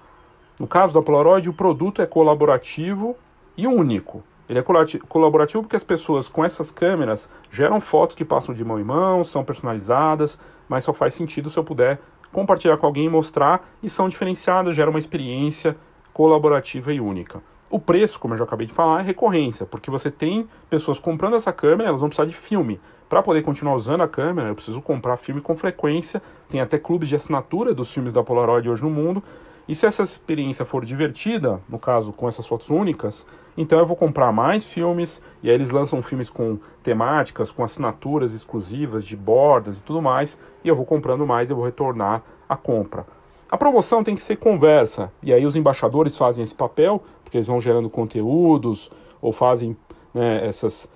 No caso da Polaroid, o produto é colaborativo e único. Ele é colaborativo porque as pessoas com essas câmeras geram fotos que passam de mão em mão, são personalizadas, mas só faz sentido se eu puder compartilhar com alguém e mostrar, e são diferenciadas, geram uma experiência colaborativa e única. O preço, como eu já acabei de falar, é recorrência, porque você tem pessoas comprando essa câmera, elas vão precisar de filme. Para poder continuar usando a câmera, eu preciso comprar filme com frequência. Tem até clubes de assinatura dos filmes da Polaroid hoje no mundo. E se essa experiência for divertida, no caso com essas fotos únicas, então eu vou comprar mais filmes, e aí eles lançam filmes com temáticas, com assinaturas exclusivas de bordas e tudo mais, e eu vou comprando mais e vou retornar a compra. A promoção tem que ser conversa, e aí os embaixadores fazem esse papel, porque eles vão gerando conteúdos, ou fazem né, essas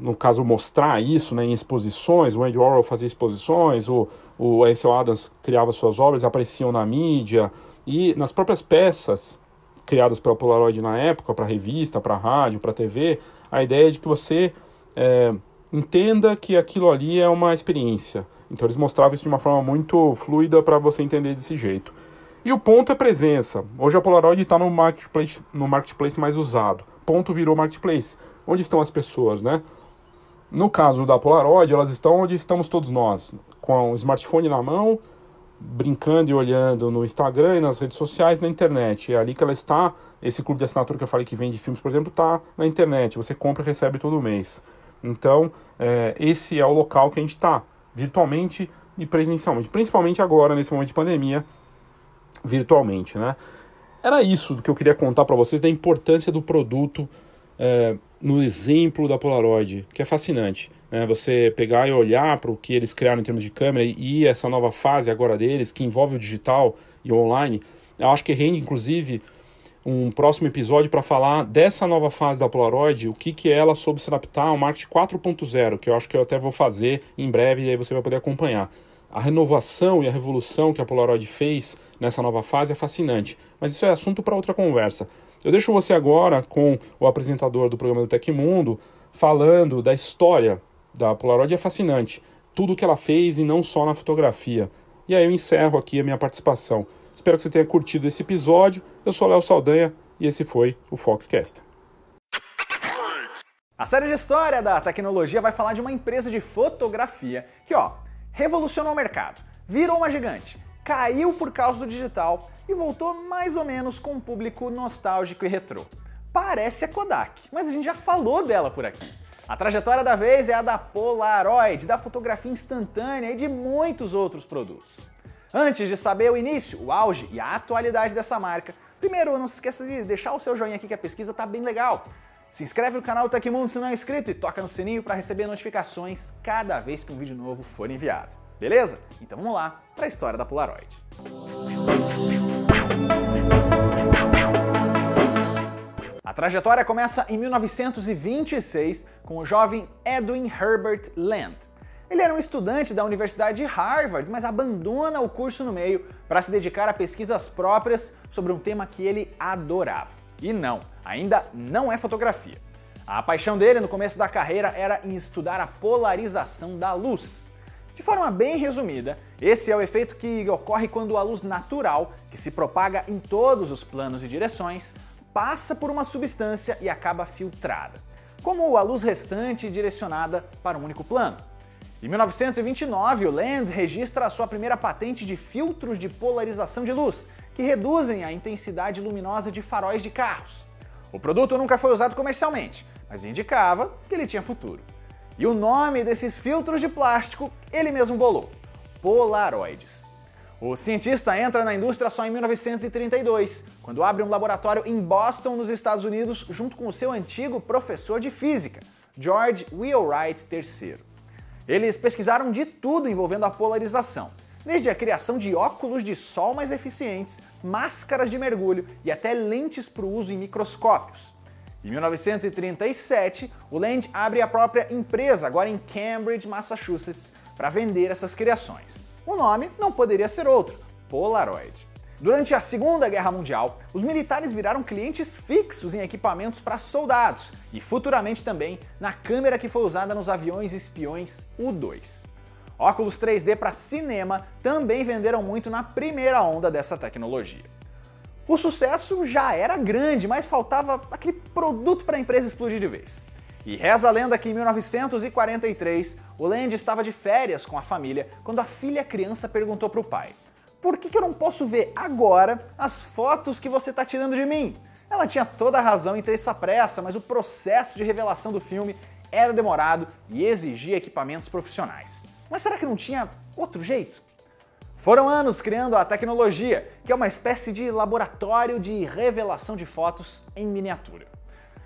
no caso, mostrar isso né, em exposições. O Andy Warhol fazia exposições, o, o Ansel Adams criava suas obras, apareciam na mídia e nas próprias peças criadas pela Polaroid na época, para revista, para rádio, para TV, a ideia é de que você é, entenda que aquilo ali é uma experiência. Então eles mostravam isso de uma forma muito fluida para você entender desse jeito. E o ponto é presença. Hoje a Polaroid está no marketplace, no marketplace mais usado. Ponto virou marketplace. Onde estão as pessoas, né? No caso da Polaroid, elas estão onde estamos todos nós, com o smartphone na mão, brincando e olhando no Instagram e nas redes sociais, na internet. É ali que ela está. Esse clube de assinatura que eu falei que vende filmes, por exemplo, está na internet. Você compra e recebe todo mês. Então, é, esse é o local que a gente está, virtualmente e presencialmente. Principalmente agora, nesse momento de pandemia, virtualmente, né? era isso que eu queria contar para vocês da importância do produto é, no exemplo da Polaroid, que é fascinante. Né? Você pegar e olhar para o que eles criaram em termos de câmera e essa nova fase agora deles, que envolve o digital e o online, eu acho que rende inclusive um próximo episódio para falar dessa nova fase da Polaroid, o que, que ela soube se adaptar ao marketing 4.0, que eu acho que eu até vou fazer em breve e aí você vai poder acompanhar. A renovação e a revolução que a Polaroid fez nessa nova fase é fascinante, mas isso é assunto para outra conversa. Eu deixo você agora com o apresentador do programa do Tecmundo falando da história da Polaroid. É fascinante tudo o que ela fez e não só na fotografia. E aí eu encerro aqui a minha participação. Espero que você tenha curtido esse episódio. Eu sou Léo Saldanha e esse foi o Foxcast. A série de história da tecnologia vai falar de uma empresa de fotografia que, ó, revolucionou o mercado, virou uma gigante, caiu por causa do digital e voltou mais ou menos com um público nostálgico e retrô. Parece a Kodak, mas a gente já falou dela por aqui. A trajetória da vez é a da Polaroid, da fotografia instantânea e de muitos outros produtos. Antes de saber o início, o auge e a atualidade dessa marca, primeiro não se esqueça de deixar o seu joinha aqui que a pesquisa tá bem legal. Se inscreve no canal Tecmundo se não é inscrito e toca no sininho para receber notificações cada vez que um vídeo novo for enviado. Beleza? Então vamos lá para a história da Polaroid. A trajetória começa em 1926 com o jovem Edwin Herbert Land. Ele era um estudante da Universidade de Harvard, mas abandona o curso no meio para se dedicar a pesquisas próprias sobre um tema que ele adorava. E não, ainda não é fotografia. A paixão dele no começo da carreira era em estudar a polarização da luz. De forma bem resumida, esse é o efeito que ocorre quando a luz natural, que se propaga em todos os planos e direções, passa por uma substância e acaba filtrada, como a luz restante direcionada para um único plano. Em 1929, o Land registra a sua primeira patente de filtros de polarização de luz, que reduzem a intensidade luminosa de faróis de carros. O produto nunca foi usado comercialmente, mas indicava que ele tinha futuro. E o nome desses filtros de plástico ele mesmo bolou: Polaroids. O cientista entra na indústria só em 1932, quando abre um laboratório em Boston, nos Estados Unidos, junto com o seu antigo professor de física, George Wheelwright III. Eles pesquisaram de tudo envolvendo a polarização, desde a criação de óculos de sol mais eficientes, máscaras de mergulho e até lentes para o uso em microscópios. Em 1937, o Land abre a própria empresa, agora em Cambridge, Massachusetts, para vender essas criações. O nome não poderia ser outro: Polaroid. Durante a Segunda Guerra Mundial, os militares viraram clientes fixos em equipamentos para soldados e futuramente também na câmera que foi usada nos aviões espiões U-2. Óculos 3D para cinema também venderam muito na primeira onda dessa tecnologia. O sucesso já era grande, mas faltava aquele produto para a empresa explodir de vez. E reza a lenda que em 1943, o Land estava de férias com a família quando a filha criança perguntou para o pai: por que, que eu não posso ver agora as fotos que você está tirando de mim? Ela tinha toda a razão em ter essa pressa, mas o processo de revelação do filme era demorado e exigia equipamentos profissionais. Mas será que não tinha outro jeito? Foram anos criando a tecnologia, que é uma espécie de laboratório de revelação de fotos em miniatura.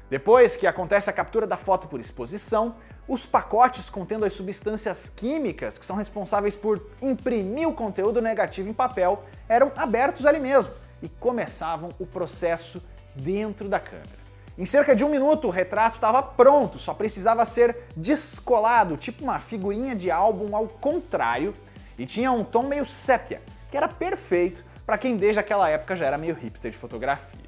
Depois que acontece a captura da foto por exposição, os pacotes contendo as substâncias químicas que são responsáveis por imprimir o conteúdo negativo em papel eram abertos ali mesmo e começavam o processo dentro da câmera. Em cerca de um minuto, o retrato estava pronto, só precisava ser descolado, tipo uma figurinha de álbum ao contrário, e tinha um tom meio sépia, que era perfeito para quem desde aquela época já era meio hipster de fotografia.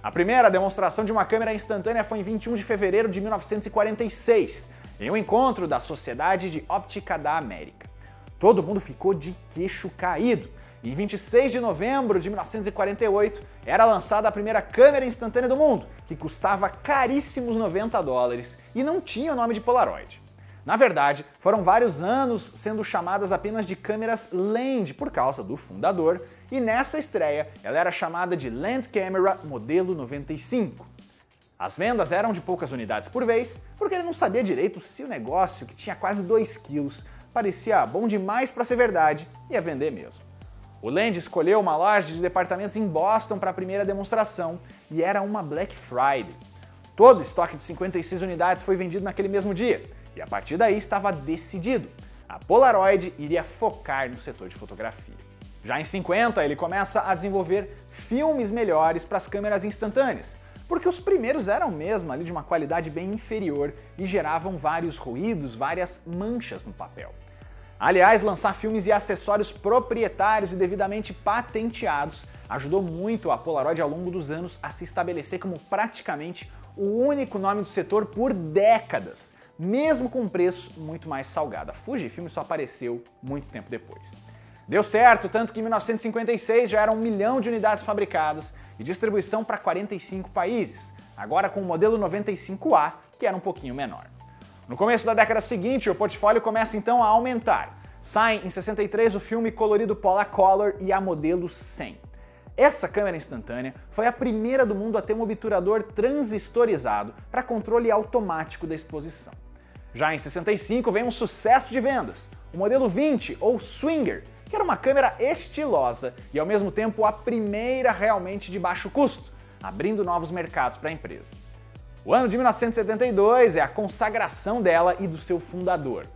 A primeira demonstração de uma câmera instantânea foi em 21 de fevereiro de 1946, em um encontro da Sociedade de Óptica da América. Todo mundo ficou de queixo caído. Em 26 de novembro de 1948, era lançada a primeira câmera instantânea do mundo, que custava caríssimos 90 dólares e não tinha o nome de Polaroid. Na verdade, foram vários anos sendo chamadas apenas de câmeras Land por causa do fundador, e nessa estreia ela era chamada de Land Camera modelo 95. As vendas eram de poucas unidades por vez, porque ele não sabia direito se o negócio, que tinha quase 2 quilos, parecia bom demais para ser verdade e ia vender mesmo. O Land escolheu uma loja de departamentos em Boston para a primeira demonstração e era uma Black Friday. Todo o estoque de 56 unidades foi vendido naquele mesmo dia e a partir daí estava decidido. A Polaroid iria focar no setor de fotografia. Já em 50, ele começa a desenvolver filmes melhores para as câmeras instantâneas, porque os primeiros eram mesmo ali de uma qualidade bem inferior e geravam vários ruídos, várias manchas no papel. Aliás, lançar filmes e acessórios proprietários e devidamente patenteados ajudou muito a Polaroid ao longo dos anos a se estabelecer como praticamente o único nome do setor por décadas, mesmo com um preço muito mais salgado. A Fujifilm só apareceu muito tempo depois. Deu certo, tanto que em 1956 já eram um milhão de unidades fabricadas e distribuição para 45 países, agora com o modelo 95A, que era um pouquinho menor. No começo da década seguinte, o portfólio começa então a aumentar. Sai em 63 o filme colorido Polacolor e a modelo 100. Essa câmera instantânea foi a primeira do mundo a ter um obturador transistorizado para controle automático da exposição. Já em 65 vem um sucesso de vendas, o modelo 20 ou Swinger, que era uma câmera estilosa e ao mesmo tempo a primeira realmente de baixo custo, abrindo novos mercados para a empresa. O ano de 1972 é a consagração dela e do seu fundador.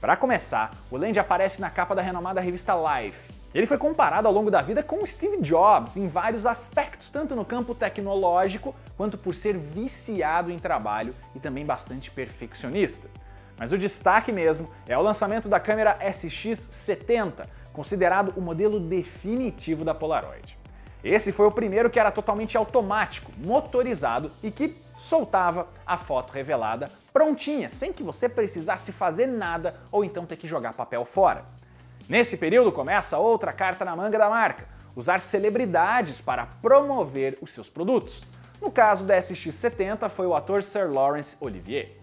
Para começar, o Land aparece na capa da renomada revista Life. Ele foi comparado ao longo da vida com Steve Jobs em vários aspectos, tanto no campo tecnológico quanto por ser viciado em trabalho e também bastante perfeccionista. Mas o destaque mesmo é o lançamento da câmera SX70, considerado o modelo definitivo da Polaroid. Esse foi o primeiro que era totalmente automático, motorizado e que soltava a foto revelada prontinha, sem que você precisasse fazer nada ou então ter que jogar papel fora. Nesse período começa outra carta na manga da marca: usar celebridades para promover os seus produtos. No caso da SX70 foi o ator Sir Lawrence Olivier.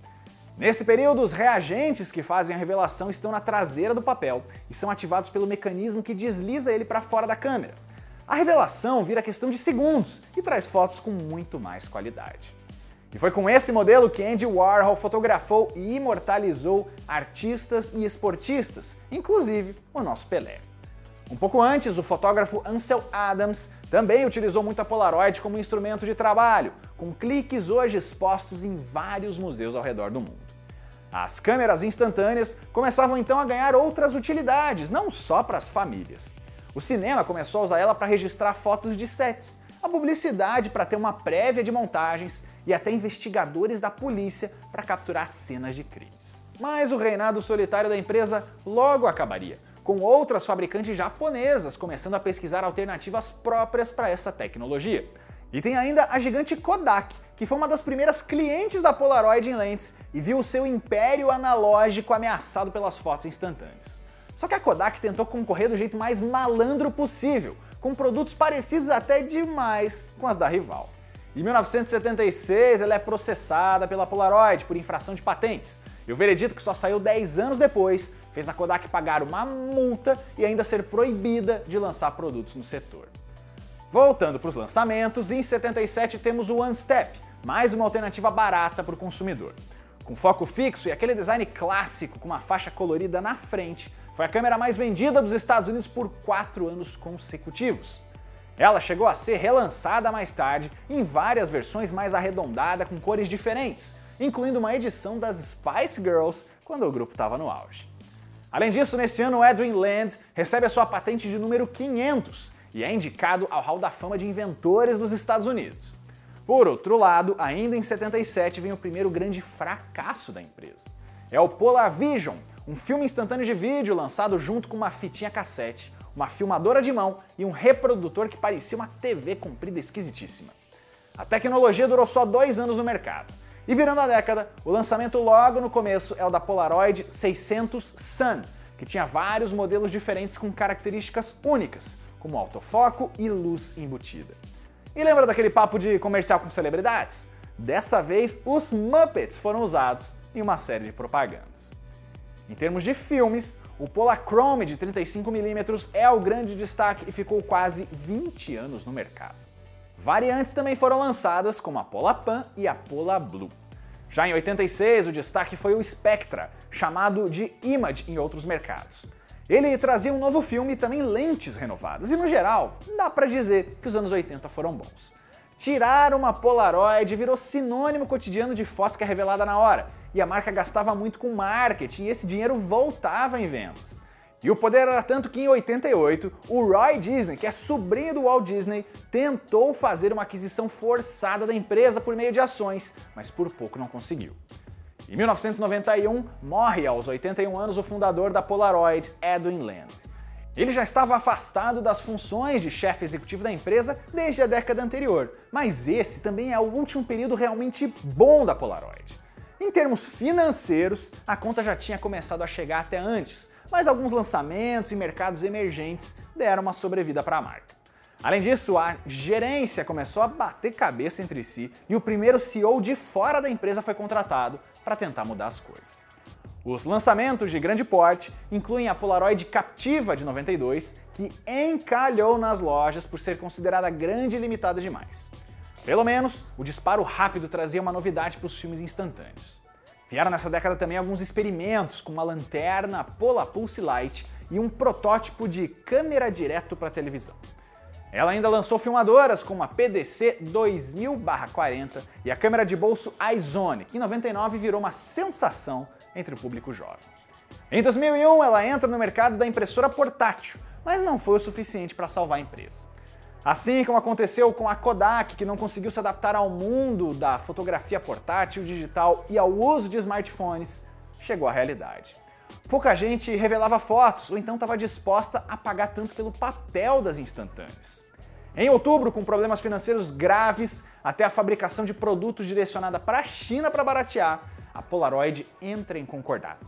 Nesse período, os reagentes que fazem a revelação estão na traseira do papel e são ativados pelo mecanismo que desliza ele para fora da câmera. A revelação vira questão de segundos e traz fotos com muito mais qualidade. E foi com esse modelo que Andy Warhol fotografou e imortalizou artistas e esportistas, inclusive o nosso Pelé. Um pouco antes, o fotógrafo Ansel Adams também utilizou muito a Polaroid como instrumento de trabalho, com cliques hoje expostos em vários museus ao redor do mundo. As câmeras instantâneas começavam então a ganhar outras utilidades, não só para as famílias. O cinema começou a usar ela para registrar fotos de sets, a publicidade para ter uma prévia de montagens e até investigadores da polícia para capturar cenas de crimes. Mas o reinado solitário da empresa logo acabaria, com outras fabricantes japonesas começando a pesquisar alternativas próprias para essa tecnologia. E tem ainda a gigante Kodak, que foi uma das primeiras clientes da Polaroid em lentes e viu o seu império analógico ameaçado pelas fotos instantâneas. Só que a Kodak tentou concorrer do jeito mais malandro possível, com produtos parecidos até demais com as da rival. Em 1976, ela é processada pela Polaroid por infração de patentes, e o veredito, que só saiu 10 anos depois, fez a Kodak pagar uma multa e ainda ser proibida de lançar produtos no setor. Voltando para os lançamentos, em 77 temos o One Step, mais uma alternativa barata para o consumidor. Com foco fixo e aquele design clássico com uma faixa colorida na frente, foi a câmera mais vendida dos Estados Unidos por quatro anos consecutivos. Ela chegou a ser relançada mais tarde em várias versões mais arredondada com cores diferentes, incluindo uma edição das Spice Girls quando o grupo estava no auge. Além disso, nesse ano, Edwin Land recebe a sua patente de número 500 e é indicado ao Hall da Fama de Inventores dos Estados Unidos. Por outro lado, ainda em 77 vem o primeiro grande fracasso da empresa. É o Polavision, um filme instantâneo de vídeo lançado junto com uma fitinha cassete, uma filmadora de mão e um reprodutor que parecia uma TV comprida esquisitíssima. A tecnologia durou só dois anos no mercado. E virando a década, o lançamento logo no começo é o da Polaroid 600 Sun, que tinha vários modelos diferentes com características únicas, como autofoco e luz embutida. E lembra daquele papo de comercial com celebridades? Dessa vez, os Muppets foram usados em uma série de propagandas. Em termos de filmes, o Polachrome de 35mm é o grande destaque e ficou quase 20 anos no mercado. Variantes também foram lançadas, como a Polapan e a Pola Blue. Já em 86, o destaque foi o Spectra, chamado de Image em outros mercados. Ele trazia um novo filme e também lentes renovadas, e no geral, dá pra dizer que os anos 80 foram bons. Tirar uma Polaroid virou sinônimo cotidiano de foto que é revelada na hora, e a marca gastava muito com marketing e esse dinheiro voltava em vendas. E o poder era tanto que em 88, o Roy Disney, que é sobrinho do Walt Disney, tentou fazer uma aquisição forçada da empresa por meio de ações, mas por pouco não conseguiu. Em 1991, morre aos 81 anos o fundador da Polaroid, Edwin Land. Ele já estava afastado das funções de chefe executivo da empresa desde a década anterior, mas esse também é o último período realmente bom da Polaroid. Em termos financeiros, a conta já tinha começado a chegar até antes, mas alguns lançamentos e mercados emergentes deram uma sobrevida para a marca. Além disso, a gerência começou a bater cabeça entre si e o primeiro CEO de fora da empresa foi contratado para tentar mudar as coisas. Os lançamentos de grande porte incluem a Polaroid Captiva de 92, que encalhou nas lojas por ser considerada grande e limitada demais. Pelo menos, o disparo rápido trazia uma novidade para os filmes instantâneos. Vieram nessa década também alguns experimentos com uma lanterna Pola Pulse Light e um protótipo de câmera direto para televisão. Ela ainda lançou filmadoras como a PDC 2000-40 e a câmera de bolso iZone, que em 99 virou uma sensação entre o público jovem. Em 2001, ela entra no mercado da impressora portátil, mas não foi o suficiente para salvar a empresa. Assim como aconteceu com a Kodak, que não conseguiu se adaptar ao mundo da fotografia portátil, digital e ao uso de smartphones, chegou a realidade. Pouca gente revelava fotos ou então estava disposta a pagar tanto pelo papel das instantâneas. Em outubro, com problemas financeiros graves, até a fabricação de produtos direcionada para a China para baratear, a Polaroid entra em concordata.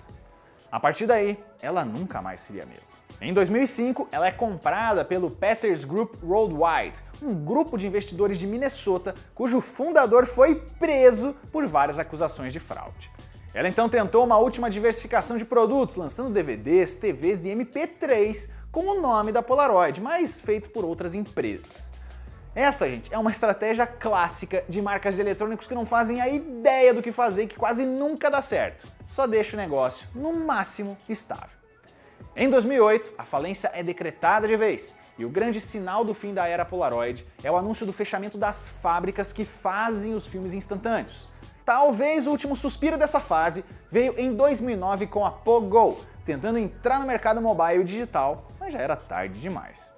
A partir daí, ela nunca mais seria a mesma. Em 2005, ela é comprada pelo Peters Group Worldwide, um grupo de investidores de Minnesota cujo fundador foi preso por várias acusações de fraude. Ela então tentou uma última diversificação de produtos, lançando DVDs, TVs e MP3 com o nome da Polaroid, mas feito por outras empresas. Essa, gente, é uma estratégia clássica de marcas de eletrônicos que não fazem a ideia do que fazer e que quase nunca dá certo. Só deixa o negócio, no máximo, estável. Em 2008, a falência é decretada de vez, e o grande sinal do fim da era Polaroid é o anúncio do fechamento das fábricas que fazem os filmes instantâneos. Talvez o último suspiro dessa fase veio em 2009 com a Pogo, tentando entrar no mercado mobile digital, mas já era tarde demais.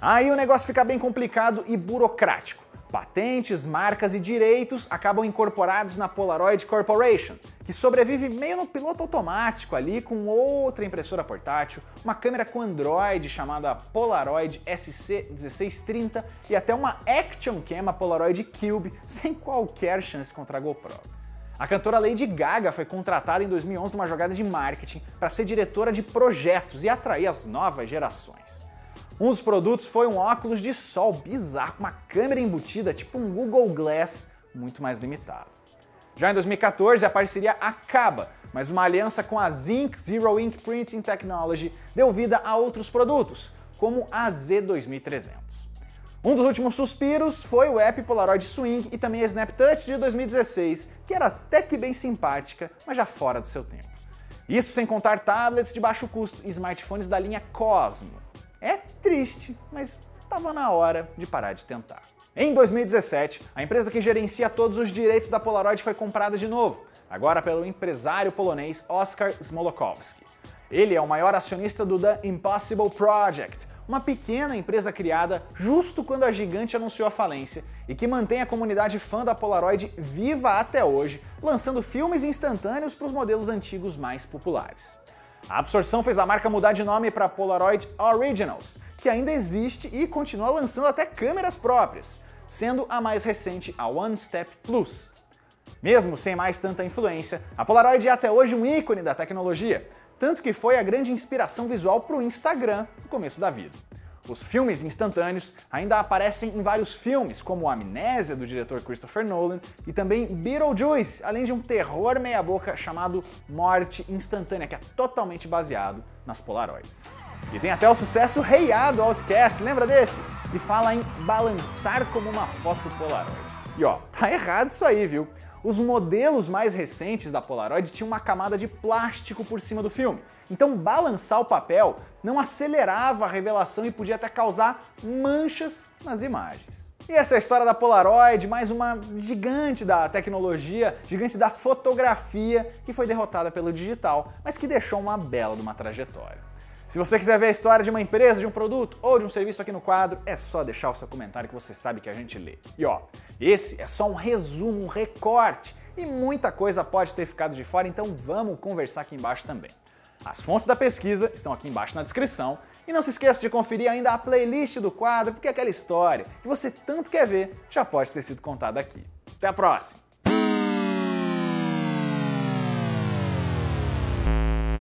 Aí o negócio fica bem complicado e burocrático. Patentes, marcas e direitos acabam incorporados na Polaroid Corporation, que sobrevive meio no piloto automático ali com outra impressora portátil, uma câmera com Android chamada Polaroid SC1630 e até uma Action Cam Polaroid Cube sem qualquer chance contra a GoPro. A cantora Lady Gaga foi contratada em 2011 numa jogada de marketing para ser diretora de projetos e atrair as novas gerações. Um dos produtos foi um óculos de sol bizarro, uma câmera embutida, tipo um Google Glass, muito mais limitado. Já em 2014, a parceria acaba, mas uma aliança com a Zinc Zero Ink Printing Technology deu vida a outros produtos, como a Z2300. Um dos últimos suspiros foi o app Polaroid Swing e também a Snap Touch de 2016, que era até que bem simpática, mas já fora do seu tempo. Isso sem contar tablets de baixo custo e smartphones da linha Cosmo. É triste, mas estava na hora de parar de tentar. Em 2017, a empresa que gerencia todos os direitos da Polaroid foi comprada de novo, agora pelo empresário polonês Oskar Smolokowski. Ele é o maior acionista do The Impossible Project, uma pequena empresa criada justo quando a gigante anunciou a falência e que mantém a comunidade fã da Polaroid viva até hoje, lançando filmes instantâneos para os modelos antigos mais populares. A absorção fez a marca mudar de nome para Polaroid Originals, que ainda existe e continua lançando até câmeras próprias, sendo a mais recente a One Step Plus. Mesmo sem mais tanta influência, a Polaroid é até hoje um ícone da tecnologia, tanto que foi a grande inspiração visual para o Instagram no começo da vida. Os filmes instantâneos ainda aparecem em vários filmes, como Amnésia, do diretor Christopher Nolan, e também Beetlejuice, além de um terror meia-boca chamado Morte Instantânea, que é totalmente baseado nas Polaroids. E tem até o sucesso Reiado do Outcast, lembra desse? Que fala em balançar como uma foto Polaroid. E ó, tá errado isso aí, viu? Os modelos mais recentes da Polaroid tinham uma camada de plástico por cima do filme, Então balançar o papel não acelerava a revelação e podia até causar manchas nas imagens. E essa é a história da Polaroid, mais uma gigante da tecnologia, gigante da fotografia, que foi derrotada pelo digital, mas que deixou uma bela de uma trajetória. Se você quiser ver a história de uma empresa, de um produto ou de um serviço aqui no quadro, é só deixar o seu comentário que você sabe que a gente lê. E ó, esse é só um resumo, um recorte, e muita coisa pode ter ficado de fora, então vamos conversar aqui embaixo também. As fontes da pesquisa estão aqui embaixo na descrição. E não se esqueça de conferir ainda a playlist do quadro, porque aquela história que você tanto quer ver já pode ter sido contada aqui. Até a próxima!